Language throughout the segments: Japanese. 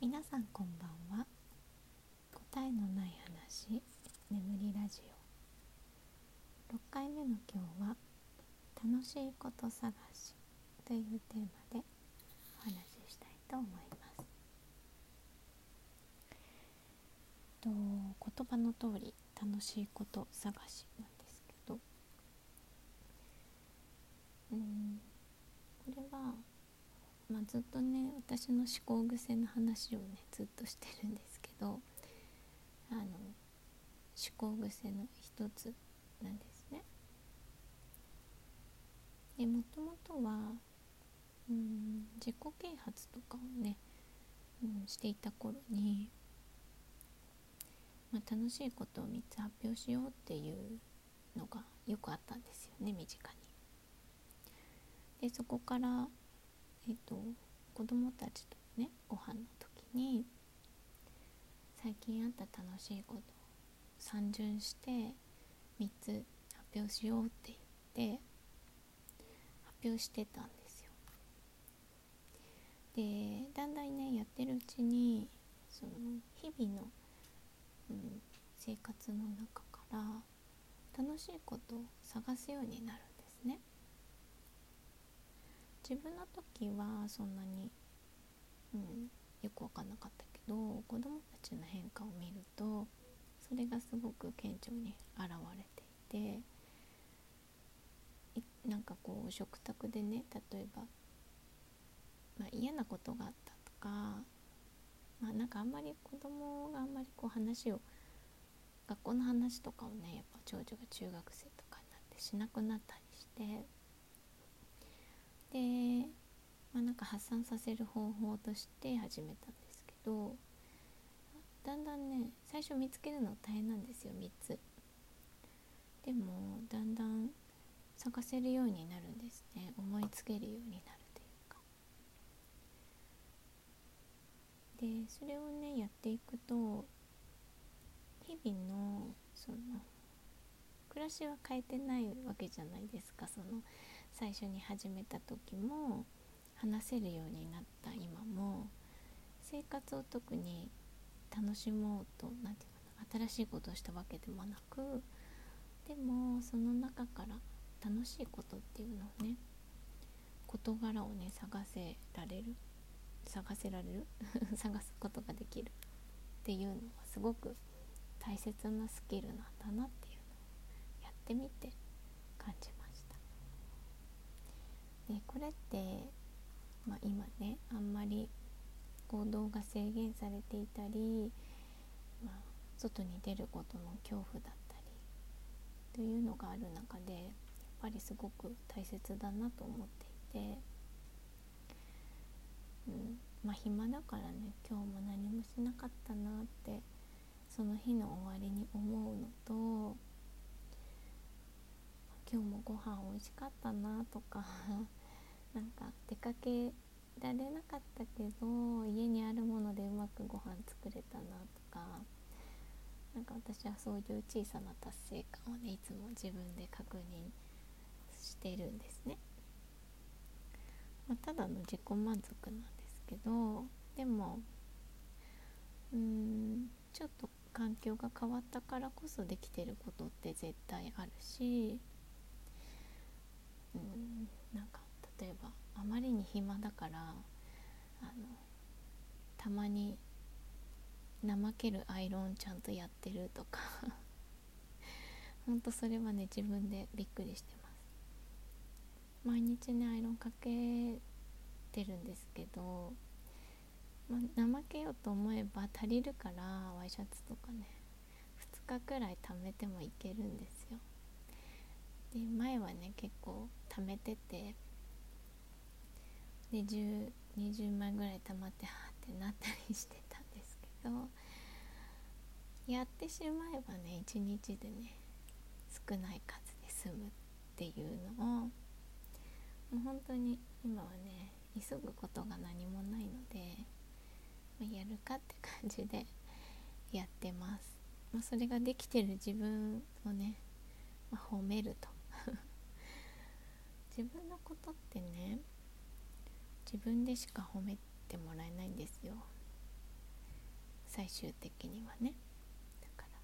皆さんこんばんは。答えのない話眠りラジオ。6回目の今日は楽しいこと探しというテーマでお話ししたいと思います。と言葉の通り楽しいこと探しなんですけど。うんこれはまあ、ずっとね私の思考癖の話をねずっとしてるんですけどあの思考癖の一つなんですね。でもともとはうん自己啓発とかをね、うん、していた頃に、まあ、楽しいことを3つ発表しようっていうのがよくあったんですよね身近に。でそこからえっと、子供たちとねご飯の時に最近あった楽しいことを三巡して3つ発表しようって言って発表してたんですよ。でだんだんねやってるうちにその日々の、うん、生活の中から楽しいことを探すようになる。自分の時はそんなに、うん、よく分かんなかったけど子供たちの変化を見るとそれがすごく顕著に現れていてなんかこう食卓でね例えば、まあ、嫌なことがあったとか、まあ、なんかあんまり子供があんまりこう話を学校の話とかをねやっぱ長女が中学生とかになってしなくなったりしてで、まあ、なんか発散させる方法として始めたんですけどだんだんね最初見つけるの大変なんですよ3つ。でもだんだん探せるようになるんですね。思いつけるようになるというか。でそれをねやっていくと日々のその暮らしは変えてないわけじゃないですかその最初に始めた時も話せるようになった今も生活を特に楽しもうと何て言うかな新しいことをしたわけでもなくでもその中から楽しいことっていうのをね事柄をね探せられる探せられる 探すことができるっていうのはすごく大切なスキルなんだなっていうのをやってみて感じます。でこれって、まあ、今ねあんまり行動が制限されていたり、まあ、外に出ることの恐怖だったりというのがある中でやっぱりすごく大切だなと思っていて、うん、まあ暇だからね今日も何もしなかったなってその日の終わりに思うのと今日もご飯美味しかったなとか なんか出かけられなかったけど家にあるものでうまくご飯作れたなとかなんか私はそういう小さな達成感をねいつも自分で確認してるんですね。まあ、ただの自己満足なんですけどでもうーんちょっと環境が変わったからこそできてることって絶対あるしうんなんか例えばあまりに暇だからあのたまに怠けるアイロンちゃんとやってるとか ほんとそれはね自分でびっくりしてます。毎日ねアイロンかけてるんですけど、ま、怠けようと思えば足りるからワイシャツとかね2日くらい貯めてもいけるんですよ。で前はね結構貯めててで1020枚ぐらい溜まってはってなったりしてたんですけどやってしまえばね一日でね少ない数で済むっていうのをもう本当に今はね急ぐことが何もないので、ま、やるかって感じでやってます、まあ、それができてる自分をね、まあ、褒めると。自分のことってね自分でしか褒めてもらえないんですよ。最終的にはね。だから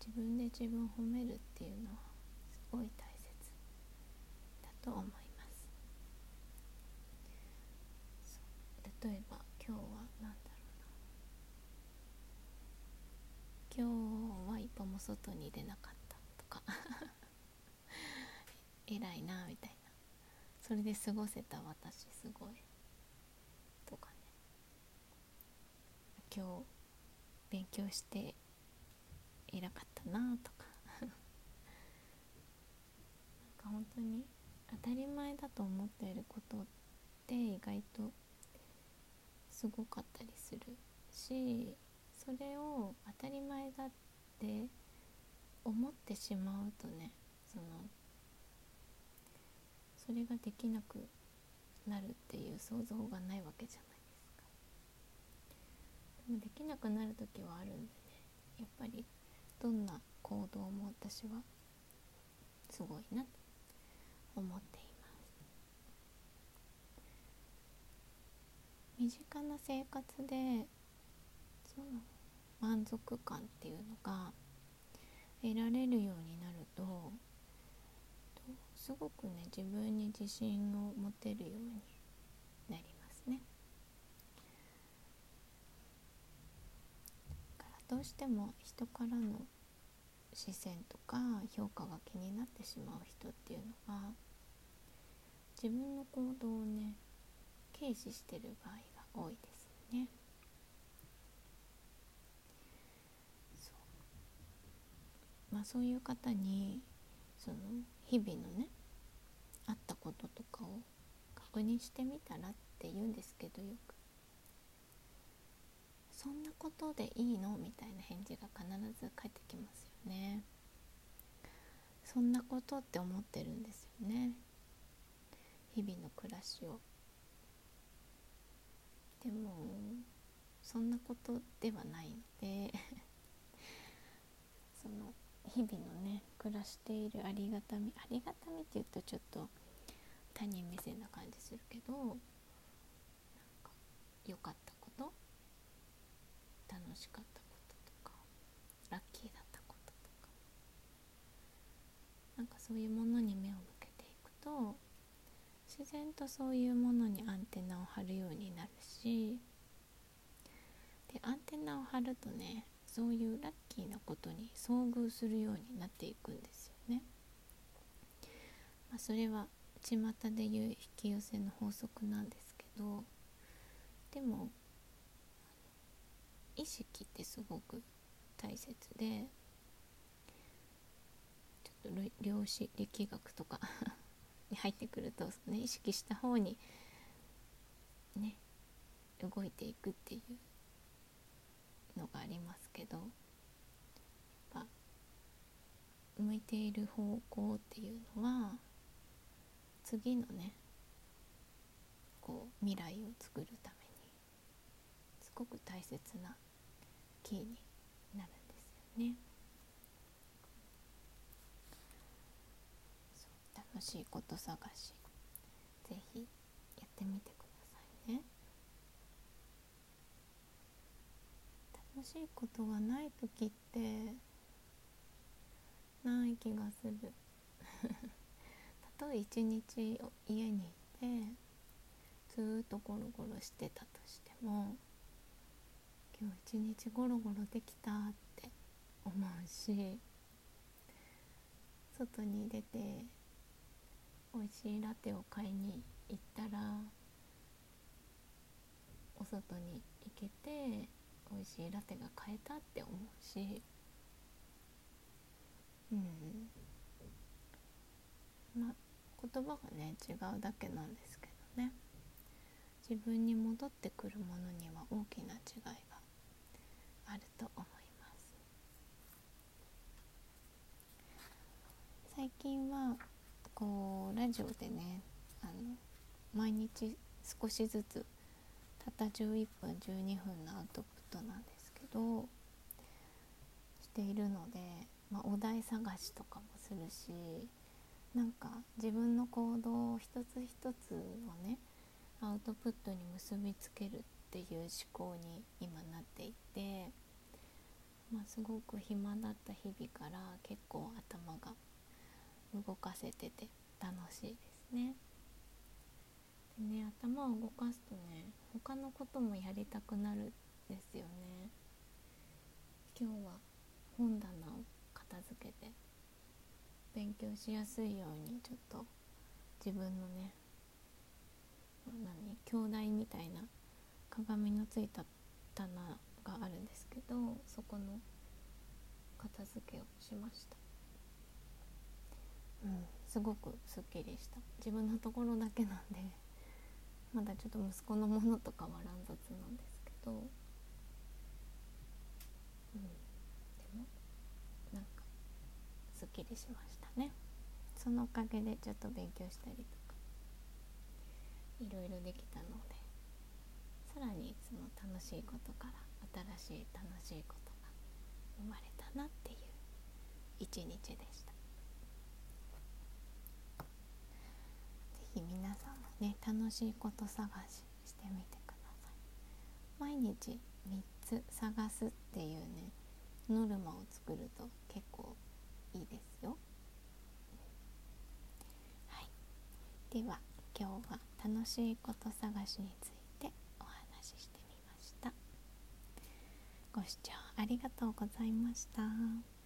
自分で自分を褒めるっていうのはすごい大切。だと思います。例えば今日は何だろうな。今日は一歩も外に出なかったとか。偉いなみたいな。それで過ごせた私すごい。とかね。今日勉強して偉かったなとか。なんか本当に当たり前だと思っていることって意外とすごかったりするしそれを当たり前だって思ってしまうとねそのそれができなくなるっていう想像がないわけじゃないですか。でもできなくなる時はあるんでね。やっぱりどんな行動も私はすごいなと思っています。身近な生活でその満足感っていうのが得られるようになるとすごくね自分に自信を持てるようになりますね。からどうしても人からの視線とか評価が気になってしまう人っていうのが自分の行動をね軽視してる場合が多いですね。そうまあそういう方にその日々のねあったこととかを確認してみたらって言うんですけどよく。そんなことでいいの？みたいな返事が必ず返ってきますよね。そんなことって思ってるんですよね。日々の暮らしを。でもそんなことではないので その日々のね暮らしているありがたみありがたみって言うとちょっと他人目線な感じするけどなんか良かったこと楽しかったこととかラッキーだったこととかなんかそういうものに目を向けていくと自然とそういうものにアンテナを張るようになるしでアンテナを張るとねそういうラッキーなことに遭遇するようになっていくんですよね。まあ、それは巷でいう引き寄せの法則なんですけどでも意識ってすごく大切でちょっと量子力学とか に入ってくると、ね、意識した方にね動いていくっていうのがありますけどやっぱ向いている方向っていうのは次のねこう未来を作るためにすごく大切なキーになるんですよね。楽しいこと探しぜひやってみてくださいね。楽しいことがない時ってない気がする。たとえ一日家にいてずっとゴロゴロしてたとしても今日一日ゴロゴロできたって思うし外に出て美味しいラテを買いに行ったらお外に行けて美味しいラテが買えたって思うし。うん。まあ言葉がね違うだけなんですけどね。自分に戻ってくるものには大きな違いがあると思います。最近はこうラジオでねあの毎日少しずつたった11分12分のアウトプトなんですけどしているので、まあ、お題探しとかもするしなんか自分の行動を一つ一つをねアウトプットに結びつけるっていう思考に今なっていて、まあ、すごく暇だった日々から結構頭が動かせてて楽しいですね。でね頭を動かすとね他のこともやりたくなるんですよね。今日は本棚を片付けて勉強しやすいようにちょっと自分のね何兄弟みたいな鏡のついた棚があるんですけどそこの片付けをしました。うん。すごくすっきりした。自分のところだけなんでまだちょっと息子のものとかは乱雑なんですけどうんでもなんかすっきりしましたね。そのおかげでちょっと勉強したりとかいろいろできたのでさらにその楽しいことから新しい楽しいことが生まれたなっていう一日でした。是非皆さんもね楽しいこと探ししてみてください。毎日3つ探すっていうねノルマを作ると結構いいですよ。はい。では今日は楽しいこと探しについてお話ししてみました。ご視聴ありがとうございました。